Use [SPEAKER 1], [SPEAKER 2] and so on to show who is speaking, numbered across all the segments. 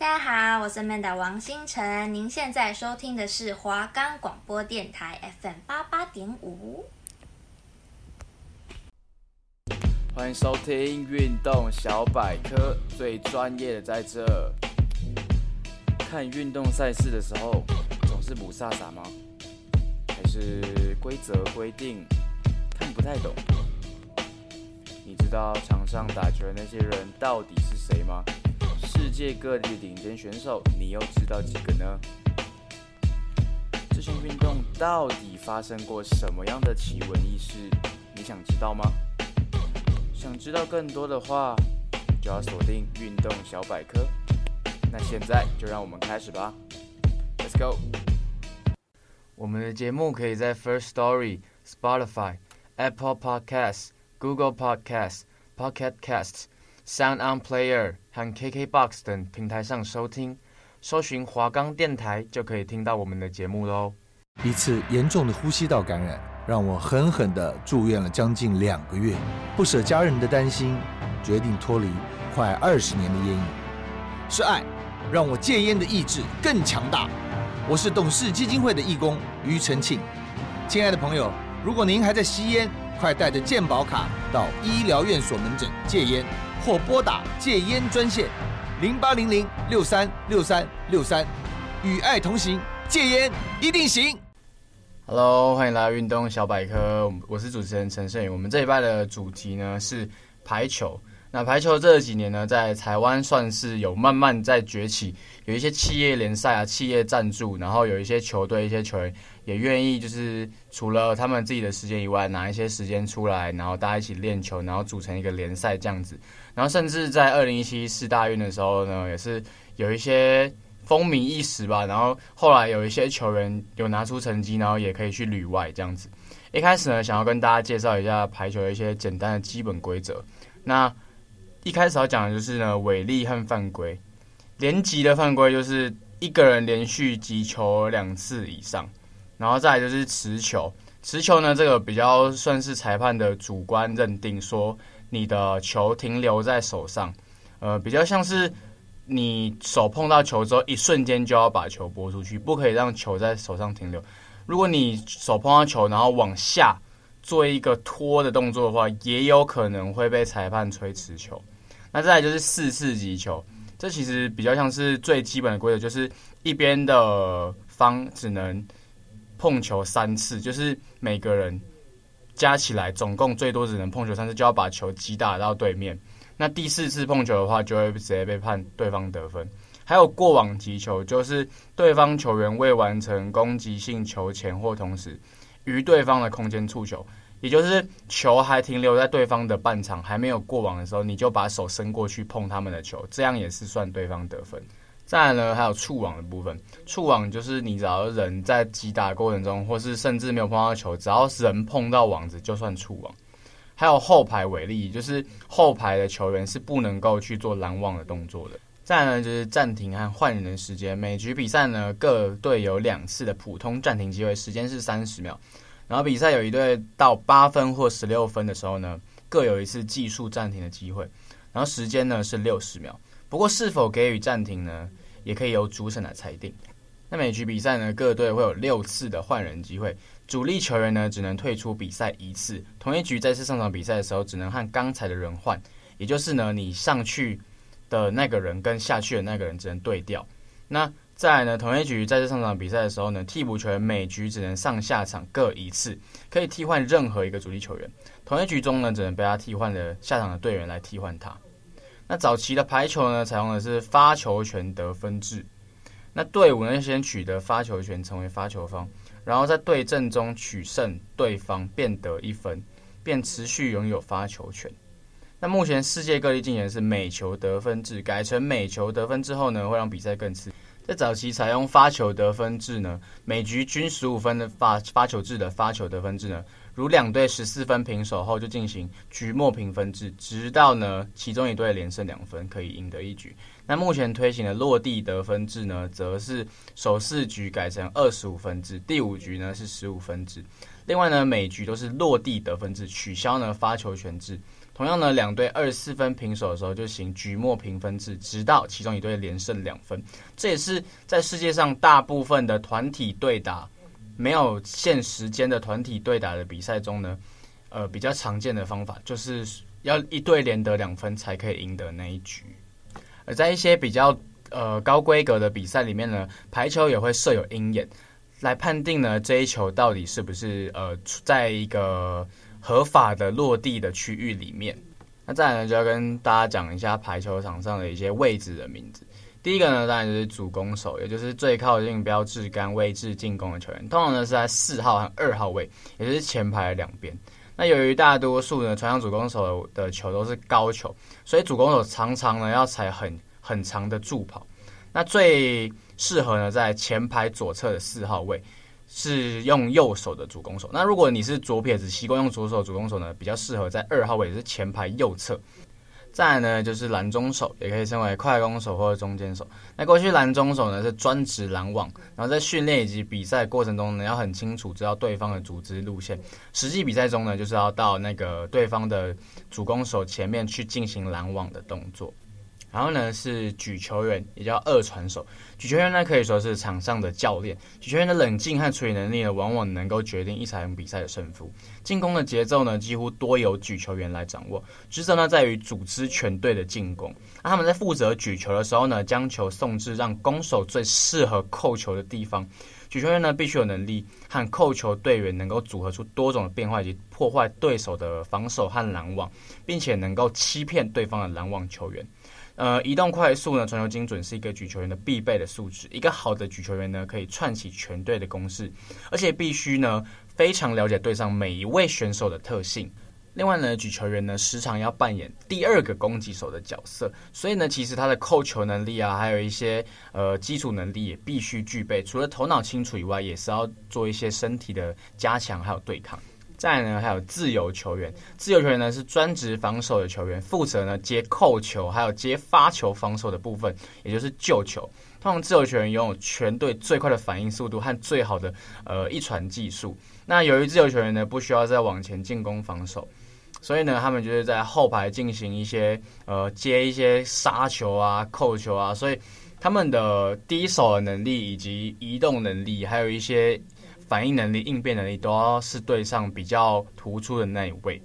[SPEAKER 1] 大家好，我是 Manda 王星辰，您现在收听的是华冈广播电台 FM 八八点五。
[SPEAKER 2] 欢迎收听运动小百科，最专业的在这。看运动赛事的时候，总是雾煞煞吗？还是规则规定看不太懂？你知道场上打球的那些人到底是谁吗？世界各地的顶尖选手，你又知道几个呢？这项运动到底发生过什么样的奇闻异事？你想知道吗？想知道更多的话，就要锁定运动小百科。那现在就让我们开始吧，Let's go！我们的节目可以在 First Story、Spotify、Apple Podcasts、Google Podcasts、Pocket Casts、Sound On Player 和 KKBox 等平台上收听，搜寻华冈电台就可以听到我们的节目喽。
[SPEAKER 3] 一次严重的呼吸道感染，让我狠狠地住院了将近两个月，不舍家人的担心，决定脱离快二十年的烟瘾。是爱，让我戒烟的意志更强大。我是董事基金会的义工庾澄庆。亲爱的朋友，如果您还在吸烟，快带着健保卡到医疗院所门诊戒烟，或拨打戒烟专线零八零零六三六三六三，与爱同行，戒烟一定行。
[SPEAKER 2] Hello，欢迎来到运动小百科，我是主持人陈胜宇。我们这一拜的主题呢是排球。那排球这几年呢，在台湾算是有慢慢在崛起，有一些企业联赛啊，企业赞助，然后有一些球队、一些球员也愿意，就是除了他们自己的时间以外，拿一些时间出来，然后大家一起练球，然后组成一个联赛这样子。然后甚至在二零一七世大运的时候呢，也是有一些。风靡一时吧，然后后来有一些球员有拿出成绩，然后也可以去旅外这样子。一开始呢，想要跟大家介绍一下排球的一些简单的基本规则。那一开始要讲的就是呢，违例和犯规。连击的犯规就是一个人连续击球两次以上，然后再来就是持球。持球呢，这个比较算是裁判的主观认定，说你的球停留在手上，呃，比较像是。你手碰到球之后，一瞬间就要把球拨出去，不可以让球在手上停留。如果你手碰到球，然后往下做一个拖的动作的话，也有可能会被裁判吹持球。那再来就是四次击球，这其实比较像是最基本的规则，就是一边的方只能碰球三次，就是每个人加起来总共最多只能碰球三次，就要把球击打到对面。那第四次碰球的话，就会直接被判对方得分。还有过网击球，就是对方球员未完成攻击性球前或同时于对方的空间触球，也就是球还停留在对方的半场还没有过网的时候，你就把手伸过去碰他们的球，这样也是算对方得分。再来呢，还有触网的部分，触网就是你只要人在击打过程中，或是甚至没有碰到球，只要人碰到网子就算触网。还有后排违例，就是后排的球员是不能够去做拦网的动作的。再来呢，就是暂停和换人的时间。每局比赛呢，各队有两次的普通暂停机会，时间是三十秒。然后比赛有一队到八分或十六分的时候呢，各有一次计数暂停的机会。然后时间呢是六十秒。不过是否给予暂停呢，也可以由主审来裁定。那每局比赛呢，各队会有六次的换人机会。主力球员呢，只能退出比赛一次。同一局再次上场比赛的时候，只能和刚才的人换，也就是呢，你上去的那个人跟下去的那个人只能对调。那再来呢，同一局再次上场比赛的时候呢，替补球员每局只能上下场各一次，可以替换任何一个主力球员。同一局中呢，只能被他替换的下场的队员来替换他。那早期的排球呢，采用的是发球权得分制。那队伍呢，先取得发球权，成为发球方。然后在对阵中取胜，对方便得一分，便持续拥有发球权。那目前世界各地进行的是每球得分制，改成每球得分之后呢，会让比赛更刺激。在早期采用发球得分制呢，每局均十五分的发发球制的发球得分制呢，如两队十四分平手后就进行局末平分制，直到呢其中一队连胜两分可以赢得一局。那目前推行的落地得分制呢，则是首四局改成二十五分制，第五局呢是十五分制。另外呢，每局都是落地得分制，取消呢发球权制。同样呢，两队二十四分平手的时候就行局末平分制，直到其中一队连胜两分。这也是在世界上大部分的团体对打没有限时间的团体对打的比赛中呢，呃，比较常见的方法，就是要一队连得两分才可以赢得那一局。而在一些比较呃高规格的比赛里面呢，排球也会设有鹰眼，来判定呢这一球到底是不是呃在一个合法的落地的区域里面。那再来呢，就要跟大家讲一下排球场上的一些位置的名字。第一个呢，当然就是主攻手，也就是最靠近标志杆位置进攻的球员，通常呢是在四号和二号位，也就是前排的两边。那由于大多数呢传向主攻手的球都是高球，所以主攻手常常呢要踩很很长的助跑。那最适合呢在前排左侧的四号位，是用右手的主攻手。那如果你是左撇子，习惯用左手主攻手呢，比较适合在二号位，也是前排右侧。再来呢就是篮中手，也可以称为快攻手或者中间手。那过去篮中手呢是专职拦网，然后在训练以及比赛过程中呢，要很清楚知道对方的组织路线。实际比赛中呢，就是要到那个对方的主攻手前面去进行拦网的动作。然后呢是举球员，也叫二传手。举球员呢可以说是场上的教练。举球员的冷静和处理能力呢，往往能够决定一场比赛的胜负。进攻的节奏呢，几乎多由举球员来掌握。职责呢在于组织全队的进攻。那他们在负责举球的时候呢，将球送至让攻手最适合扣球的地方。举球员呢必须有能力和扣球队员能够组合出多种的变化，以及破坏对手的防守和拦网，并且能够欺骗对方的拦网球员。呃，移动快速呢，传球精准是一个举球员的必备的素质。一个好的举球员呢，可以串起全队的攻势，而且必须呢非常了解队上每一位选手的特性。另外呢，举球员呢时常要扮演第二个攻击手的角色，所以呢，其实他的扣球能力啊，还有一些呃基础能力也必须具备。除了头脑清楚以外，也是要做一些身体的加强，还有对抗。再呢，还有自由球员。自由球员呢是专职防守的球员，负责呢接扣球，还有接发球防守的部分，也就是救球。通常自由球员拥有全队最快的反应速度和最好的呃一传技术。那由于自由球员呢不需要再往前进攻防守，所以呢他们就是在后排进行一些呃接一些杀球啊、扣球啊，所以他们的第一手的能力以及移动能力，还有一些。反应能力、应变能力都要是队上比较突出的那一位。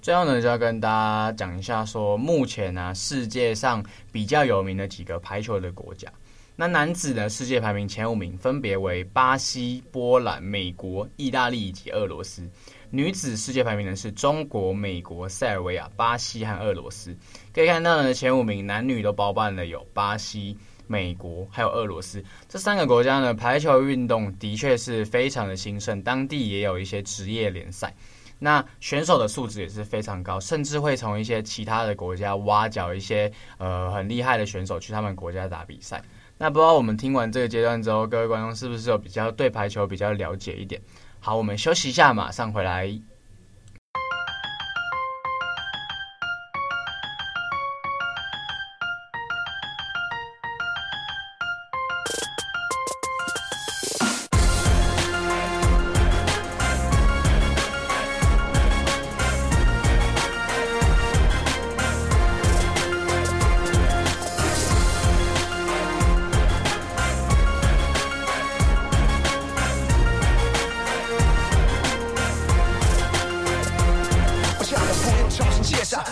[SPEAKER 2] 最后呢，就要跟大家讲一下，说目前呢、世界上比较有名的几个排球的国家。那男子呢，世界排名前五名分别为巴西、波兰、美国、意大利以及俄罗斯。女子世界排名呢是中国、美国、塞尔维亚、巴西和俄罗斯。可以看到呢，前五名男女都包办了有巴西。美国还有俄罗斯这三个国家呢，排球运动的确是非常的兴盛，当地也有一些职业联赛。那选手的素质也是非常高，甚至会从一些其他的国家挖角一些呃很厉害的选手去他们国家打比赛。那不知道我们听完这个阶段之后，各位观众是不是有比较对排球比较了解一点？好，我们休息一下，马上回来。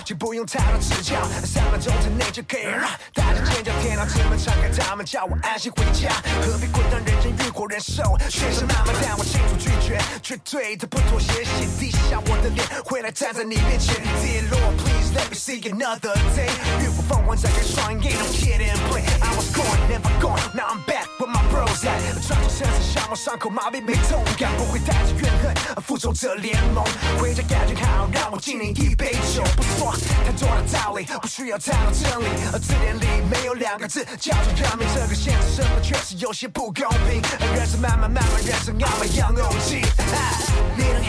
[SPEAKER 4] 请不用太多指教，三秒钟之内就可以让大家尖叫，天牢之门敞开，他们叫我安心回家，何必滚到人间浴火燃烧？现实那么大，我清楚拒绝，绝对的不妥协，写滴下我的脸，回来站在你面前跌落。Let me see another day。浴火凤凰展开双眼，No kid and play。I was gone, never gone, now I'm back with my bros at。穿着衬衫，像我伤口麻痹没痛感，不会带着怨恨，复仇者联盟。回家感觉好，让我敬你一杯酒。不说太多的道理，不需要太多真理，字典里没有两个字叫做人命。这个现实生活确实有些不公平，人生慢慢慢慢，人生要么样欧气。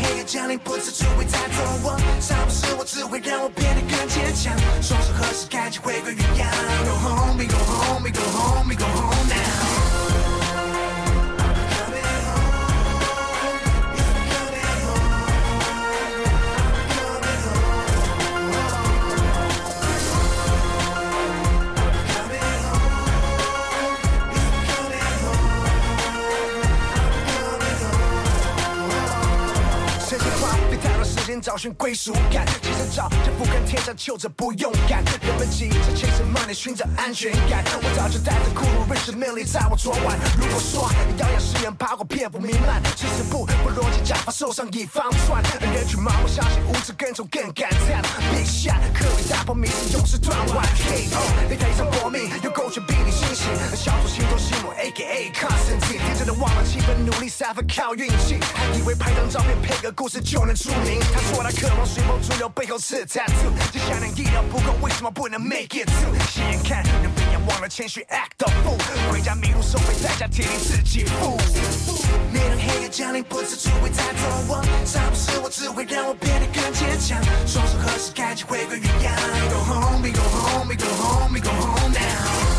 [SPEAKER 4] 黑夜降临，不知足以带走我，伤不是我，只会让我变得更坚强。双手合十，开启回归原样。Go home, go home, go home, we go 寻归属感，其实早就不跟天上求着不勇敢，人们急着 chase money 寻找安全感，我早就带着酷路认识魅力在我昨晚。如果说你谣言誓言爬过遍布弥漫，其实不不逻辑假发受伤以防传，人群盲目相信无知跟从更感叹。Big shot 刻意打破迷思永世断腕，KO 擂台一场搏命，有狗血逼你清醒，小组心中心魔 AKA Constantine，天真的忘了气氛，努力三分靠运气，还以为拍张照片配个故事就能出名。他说他渴望随波逐流，背后是 tattoo，接下来医疗不够，为什么不能 make it through？斜眼看人不要忘了谦虚，act the fool，回家迷路收费代价，替你自己付。每当黑夜降临，不知足会抬头望，杀不是我，只会让我变得更坚强。双手合十，开启回归原样。We Go home, we go home, we go home, we go home now.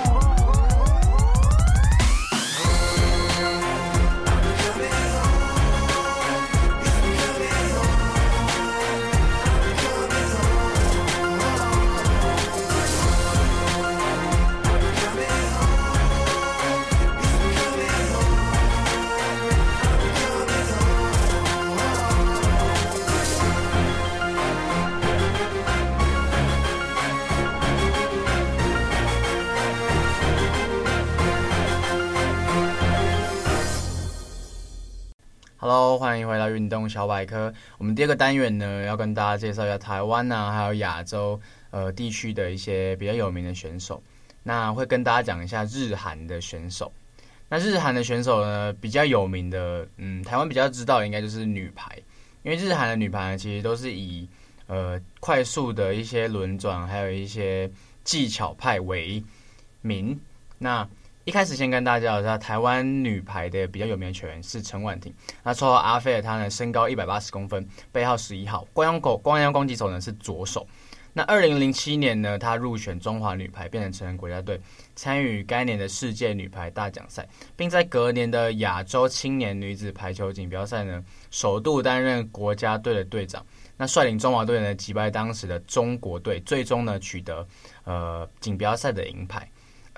[SPEAKER 2] Hello，欢迎回到运动小百科。我们第二个单元呢，要跟大家介绍一下台湾呐、啊，还有亚洲呃地区的一些比较有名的选手。那会跟大家讲一下日韩的选手。那日韩的选手呢，比较有名的，嗯，台湾比较知道应该就是女排，因为日韩的女排呢，其实都是以呃快速的一些轮转，还有一些技巧派为名。那一开始先跟大家介绍一下台湾女排的比较有名的球员是陈婉婷，那绰号阿飞的她呢，身高一百八十公分，背号十一号，光阳狗光阳攻击手呢是左手。那二零零七年呢，她入选中华女排，变成成人国家队，参与该年的世界女排大奖赛，并在隔年的亚洲青年女子排球锦标赛呢，首度担任国家队的队长。那率领中华队呢击败当时的中国队，最终呢取得呃锦标赛的银牌。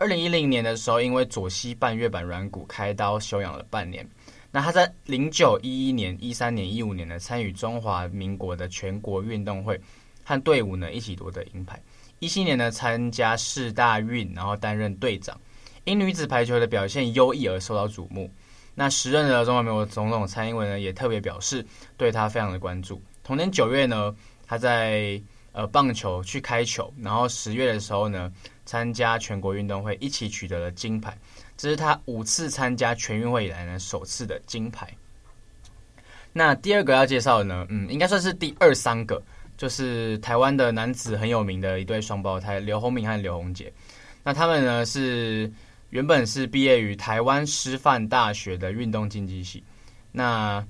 [SPEAKER 2] 二零一零年的时候，因为左膝半月板软骨开刀休养了半年。那他在零九、一一年、一三年、一五年呢，参与中华民国的全国运动会，和队伍呢一起夺得银牌。一七年呢，参加世大运，然后担任队长。因女子排球的表现优异而受到瞩目。那时任的中华民国总统蔡英文呢，也特别表示对他非常的关注。同年九月呢，他在呃棒球去开球，然后十月的时候呢。参加全国运动会，一起取得了金牌，这是他五次参加全运会以来呢首次的金牌。那第二个要介绍的呢，嗯，应该算是第二三个，就是台湾的男子很有名的一对双胞胎刘宏敏和刘宏杰。那他们呢是原本是毕业于台湾师范大学的运动竞技系。那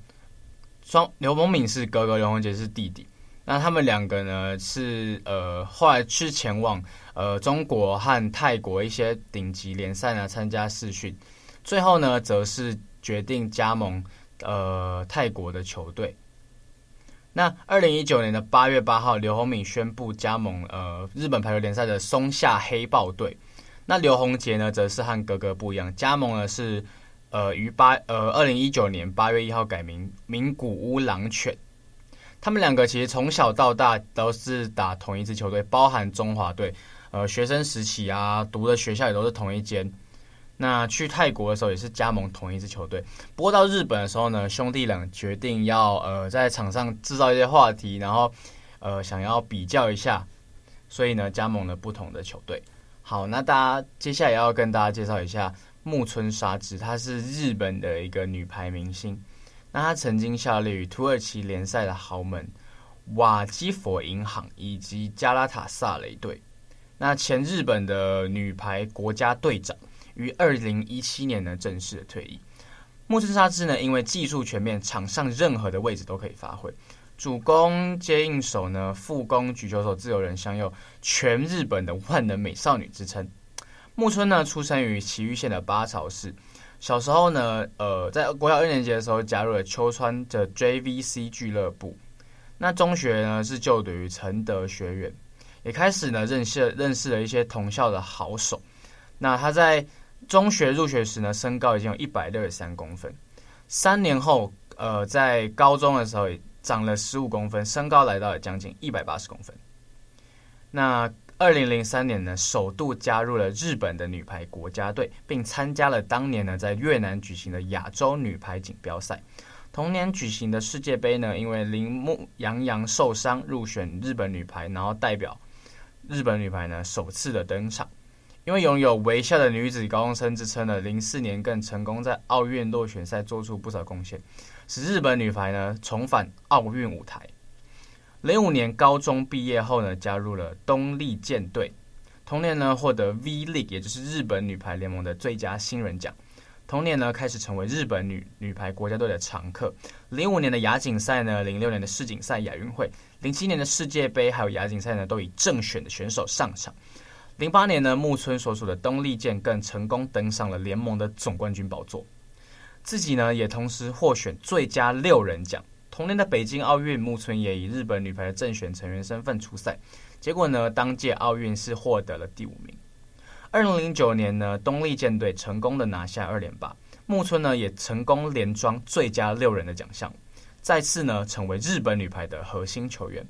[SPEAKER 2] 双刘宏敏是哥哥，刘宏杰是弟弟。那他们两个呢是呃后来去前往呃中国和泰国一些顶级联赛呢参加试训，最后呢则是决定加盟呃泰国的球队。那二零一九年的八月八号，刘宏敏宣布加盟呃日本排球联赛的松下黑豹队。那刘宏杰呢则是和哥哥不一样，加盟的是呃于八呃二零一九年八月一号改名名古屋狼犬。他们两个其实从小到大都是打同一支球队，包含中华队。呃，学生时期啊，读的学校也都是同一间。那去泰国的时候也是加盟同一支球队。不过到日本的时候呢，兄弟俩决定要呃在场上制造一些话题，然后呃想要比较一下，所以呢加盟了不同的球队。好，那大家接下来要跟大家介绍一下木村沙织，她是日本的一个女排明星。那他曾经效力于土耳其联赛的豪门瓦基佛银行以及加拉塔萨雷队。那前日本的女排国家队长，于二零一七年呢正式的退役。木村沙织呢，因为技术全面，场上任何的位置都可以发挥，主攻接应手呢，副攻举球手、自由人享有，全日本的万能美少女之称。木村呢，出生于崎玉县的八朝市。小时候呢，呃，在国小二年级的时候加入了秋川的 JVC 俱乐部。那中学呢是就读于承德学院，也开始呢认识认识了一些同校的好手。那他在中学入学时呢，身高已经有一百六十三公分。三年后，呃，在高中的时候也长了十五公分，身高来到了将近一百八十公分。那二零零三年呢，首度加入了日本的女排国家队，并参加了当年呢在越南举行的亚洲女排锦标赛。同年举行的世界杯呢，因为铃木洋洋受伤入选日本女排，然后代表日本女排呢首次的登场。因为拥有微笑的女子高中生之称呢，零四年更成功在奥运落选赛做出不少贡献，使日本女排呢重返奥运舞台。零五年高中毕业后呢，加入了东丽舰队。同年呢，获得 V League，也就是日本女排联盟的最佳新人奖。同年呢，开始成为日本女女排国家队的常客。零五年的亚锦赛呢，零六年的世锦赛、亚运会，零七年的世界杯还有亚锦赛呢，都以正选的选手上场。零八年呢，木村所属的东丽舰更成功登上了联盟的总冠军宝座，自己呢也同时获选最佳六人奖。同年的北京奥运，木村也以日本女排的正选成员身份出赛，结果呢，当届奥运是获得了第五名。二零零九年呢，东丽舰队成功的拿下二连霸，木村呢也成功连庄最佳六人的奖项，再次呢成为日本女排的核心球员。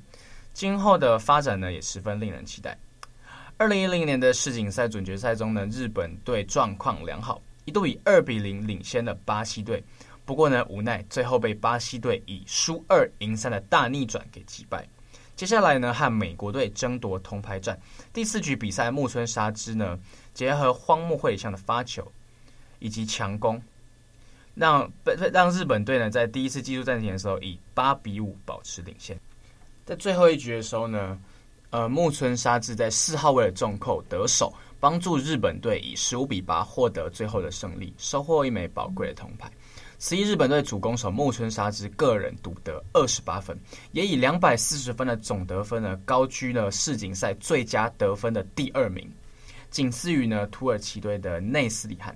[SPEAKER 2] 今后的发展呢也十分令人期待。二零一零年的世锦赛准决赛中呢，日本队状况良好，一度以二比零领先了巴西队。不过呢，无奈最后被巴西队以输二赢三的大逆转给击败。接下来呢，和美国队争夺铜牌战。第四局比赛，木村沙织呢结合荒木惠里香的发球以及强攻，让让日本队呢在第一次技术暂停的时候以八比五保持领先。在最后一局的时候呢，呃，木村沙织在四号位的重扣得手，帮助日本队以十五比八获得最后的胜利，收获一枚宝贵的铜牌。此役日本队主攻手木村沙织个人独得二十八分，也以两百四十分的总得分呢，高居了世锦赛最佳得分的第二名，仅次于呢土耳其队的内斯里汉。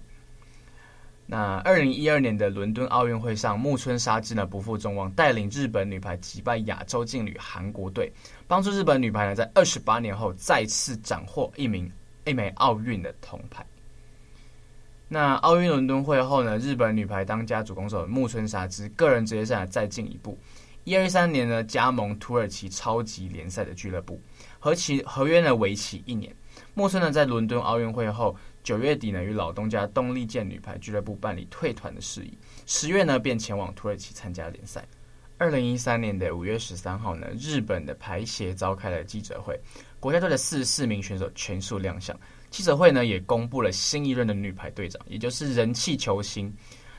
[SPEAKER 2] 那二零一二年的伦敦奥运会上，木村沙织呢不负众望，带领日本女排击败亚洲劲旅韩国队，帮助日本女排呢在二十八年后再次斩获一名一枚奥运的铜牌。那奥运伦敦会后呢，日本女排当家主攻手木村沙织个人职业生涯再进一步，一二三年呢加盟土耳其超级联赛的俱乐部，合期合约呢为期一年。木村呢在伦敦奥运会后九月底呢与老东家东丽健女排俱乐部办理退团的事宜，十月呢便前往土耳其参加联赛。二零一三年的五月十三号呢，日本的排协召开了记者会，国家队的四十四名选手全数亮相。记者会呢也公布了新一任的女排队长，也就是人气球星，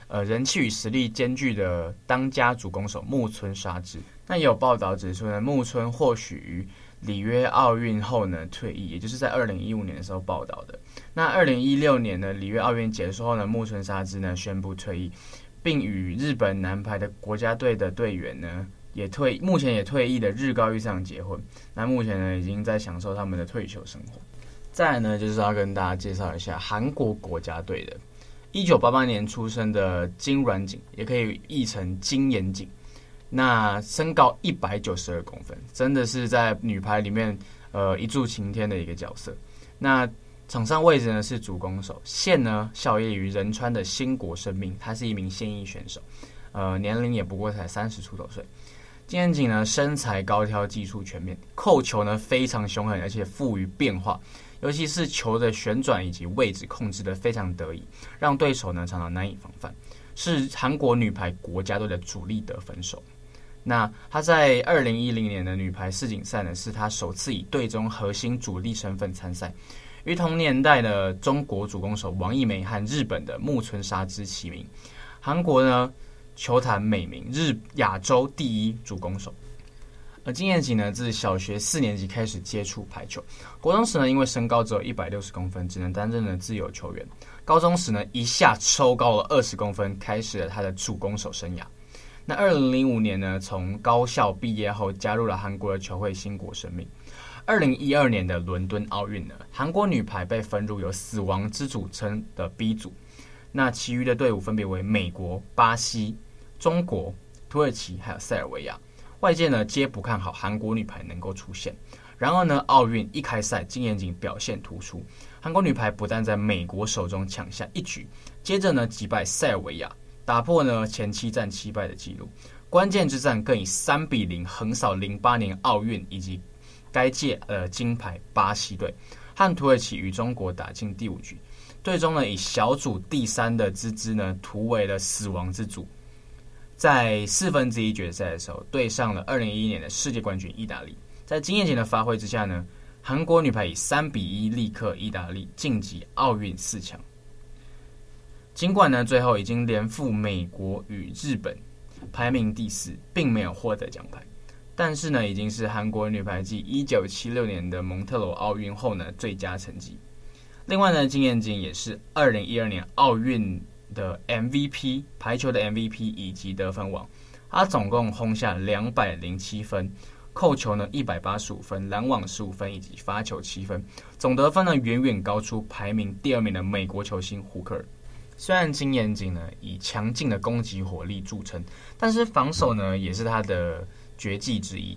[SPEAKER 2] 呃，人气与实力兼具的当家主攻手木村沙织。那也有报道指出呢，木村或许于里约奥运后呢退役，也就是在二零一五年的时候报道的。那二零一六年呢里约奥运结束后呢，木村沙织呢宣布退役，并与日本男排的国家队的队员呢也退，目前也退役的日高裕尚结婚。那目前呢已经在享受他们的退休生活。再来呢，就是要跟大家介绍一下韩国国家队的，一九八八年出生的金软景，也可以译成金妍景。那身高一百九十二公分，真的是在女排里面呃一柱擎天的一个角色。那场上位置呢是主攻手，现呢效力于仁川的兴国生命，他是一名现役选手，呃年龄也不过才三十出头岁。金妍景呢身材高挑，技术全面，扣球呢非常凶狠，而且富于变化。尤其是球的旋转以及位置控制得非常得意，让对手呢常常难以防范，是韩国女排国家队的主力得分手。那她在二零一零年的女排世锦赛呢，是她首次以队中核心主力身份参赛，与同年代的中国主攻手王艺梅和日本的木村沙织齐名。韩国呢球坛美名日亚洲第一主攻手。而金彦吉呢，自小学四年级开始接触排球，国中时呢，因为身高只有一百六十公分，只能担任了自由球员。高中时呢，一下抽高了二十公分，开始了他的主攻手生涯。那二零零五年呢，从高校毕业后，加入了韩国的球会兴国生命。二零一二年的伦敦奥运呢，韩国女排被分入有“死亡之组”称的 B 组，那其余的队伍分别为美国、巴西、中国、土耳其还有塞尔维亚。外界呢皆不看好韩国女排能够出现，然而呢，奥运一开赛，金彦谨表现突出，韩国女排不但在美国手中抢下一局，接着呢击败塞尔维亚，打破呢前七战七败的纪录，关键之战更以三比零横扫零八年奥运以及该届呃金牌巴西队，和土耳其与中国打进第五局，最终呢以小组第三的之姿呢突围了死亡之组。在四分之一决赛的时候，对上了二零一一年的世界冠军意大利。在经验型的发挥之下呢，韩国女排以三比一力克意大利，晋级奥运四强。尽管呢，最后已经连负美国与日本，排名第四，并没有获得奖牌，但是呢，已经是韩国女排继一九七六年的蒙特罗奥运后呢最佳成绩。另外呢，金彦谨也是二零一二年奥运。的 MVP 排球的 MVP 以及得分王，他总共轰下两百零七分，扣球呢一百八十五分，拦网十五分以及发球七分，总得分呢远远高出排名第二名的美国球星胡克尔。虽然金彦谨呢以强劲的攻击火力著称，但是防守呢也是他的绝技之一。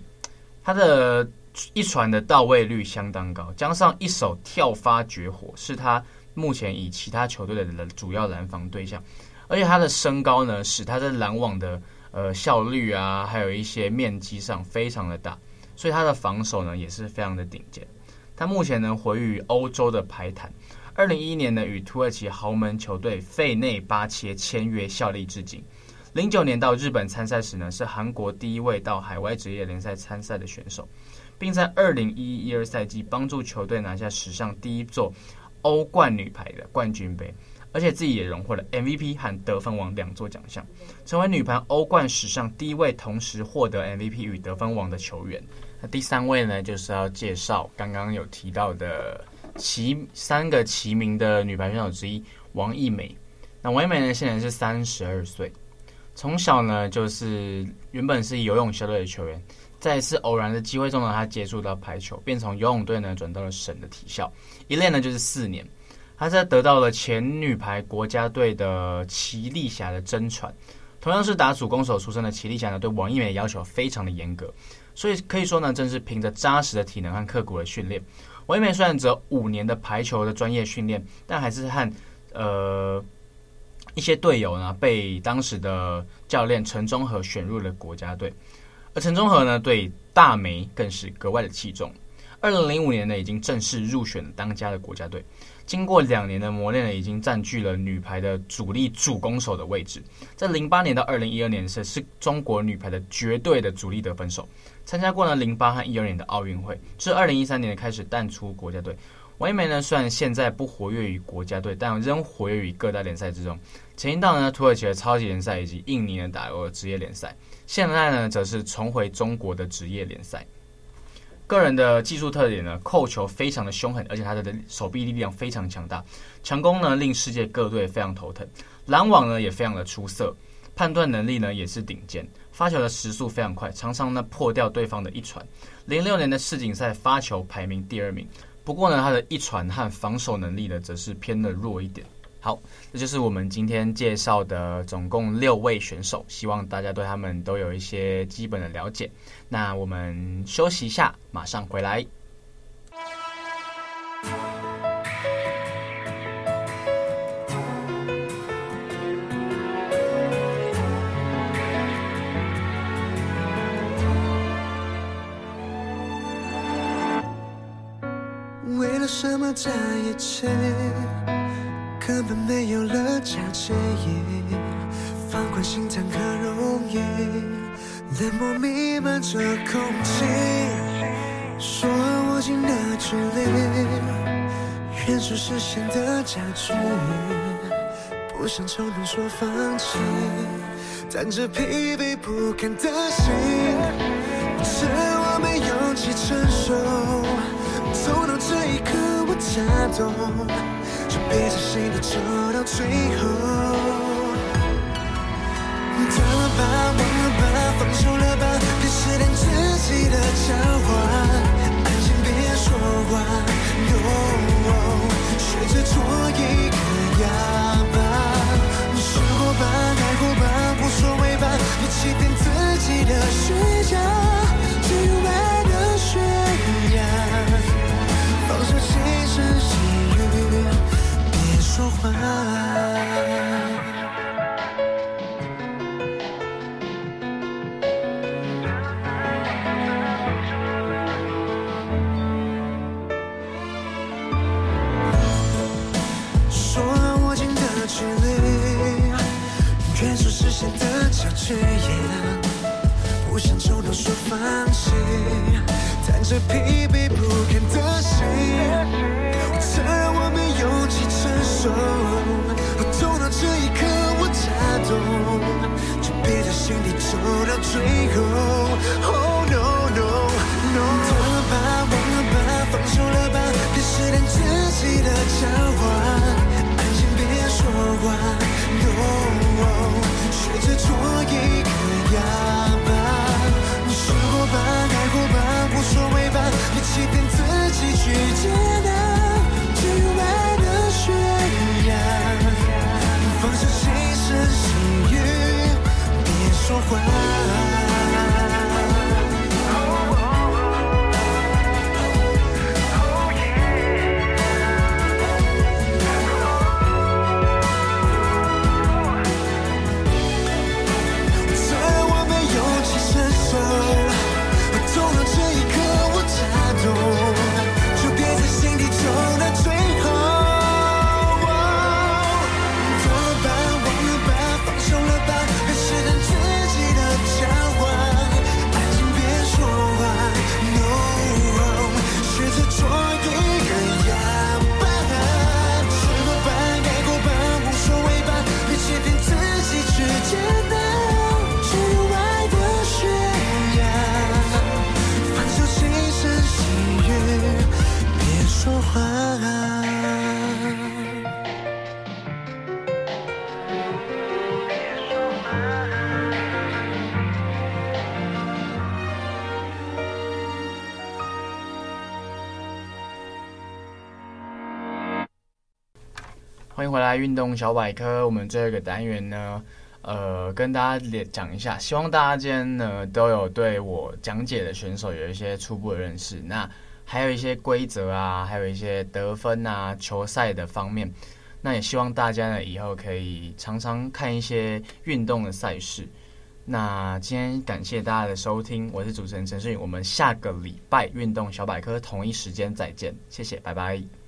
[SPEAKER 2] 他的一传的到位率相当高，加上一手跳发绝活，是他。目前以其他球队的主要拦防对象，而且他的身高呢，使他在拦网的呃效率啊，还有一些面积上非常的大，所以他的防守呢也是非常的顶尖。他目前呢活跃于欧洲的排坛，二零一一年呢与土耳其豪门球队费内巴切签约效力至今。零九年到日本参赛时呢，是韩国第一位到海外职业联赛参赛的选手，并在二零一一一二赛季帮助球队拿下史上第一座。欧冠女排的冠军杯，而且自己也荣获了 MVP 和得分王两座奖项，成为女排欧冠史上第一位同时获得 MVP 与得分王的球员。那第三位呢，就是要介绍刚刚有提到的齐三个齐名的女排选手之一王艺美。那王艺美呢，现在是三十二岁，从小呢就是原本是游泳校队的球员。在一次偶然的机会中呢，他接触到排球，便从游泳队呢转到了省的体校，一练呢就是四年。他在得到了前女排国家队的齐丽霞的真传。同样是打主攻手出身的齐丽霞呢，对王一梅的要求非常的严格，所以可以说呢，正是凭着扎实的体能和刻苦的训练，王一梅虽然只有五年的排球的专业训练，但还是和呃一些队友呢，被当时的教练陈忠和选入了国家队。而陈忠和呢，对大梅更是格外的器重。二零零五年呢，已经正式入选了当家的国家队。经过两年的磨练呢，已经占据了女排的主力主攻手的位置。在零八年到二零一二年是，是中国女排的绝对的主力得分手。参加过了零八和一二年的奥运会，至二零一三年开始淡出国家队。王一梅呢，虽然现在不活跃于国家队，但仍活跃于各大联赛之中。前一道呢，土耳其的超级联赛以及印尼的打欧职业联赛。现在呢，则是重回中国的职业联赛。个人的技术特点呢，扣球非常的凶狠，而且他的手臂力量非常强大，强攻呢令世界各队非常头疼。拦网呢也非常的出色，判断能力呢也是顶尖，发球的时速非常快，常常呢破掉对方的一传。零六年的世锦赛发球排名第二名，不过呢他的一传和防守能力呢则是偏的弱一点。好，这就是我们今天介绍的总共六位选手，希望大家对他们都有一些基本的了解。那我们休息一下，马上回来。
[SPEAKER 5] 为了什么在一切？根本没有了交集，放宽心谈可容易，冷漠弥漫着空气，说握紧的距离，远处视线的焦距，不想冲动说放弃，但这疲惫不堪的心。趁我没勇气承受，走到这一刻我才懂，就别再心里走到最后。得了吧，忘了吧，放手了吧，别试探自己的狡猾，安静别说话，no，学着做一个哑巴，试过吧，爱过吧，无所谓吧，别欺骗自己的虚假，最有爱的悬崖，放下轻声细语，说话。说了握紧的距离，约束视线的交集，不想主动说放弃，但是。最后。Oh no no no，得了吧，忘了吧，放手了吧，别试探自己的狡猾，安静别说话。No。学着做一个哑巴，你试过吧，爱过吧，无所谓吧，别欺骗自己去
[SPEAKER 2] 运动小百科。我们这个单元呢，呃，跟大家讲一下，希望大家今天呢都有对我讲解的选手有一些初步的认识。那还有一些规则啊，还有一些得分啊，球赛的方面。那也希望大家呢以后可以常常看一些运动的赛事。那今天感谢大家的收听，我是主持人陈世宇。我们下个礼拜运动小百科同一时间再见，谢谢，拜拜。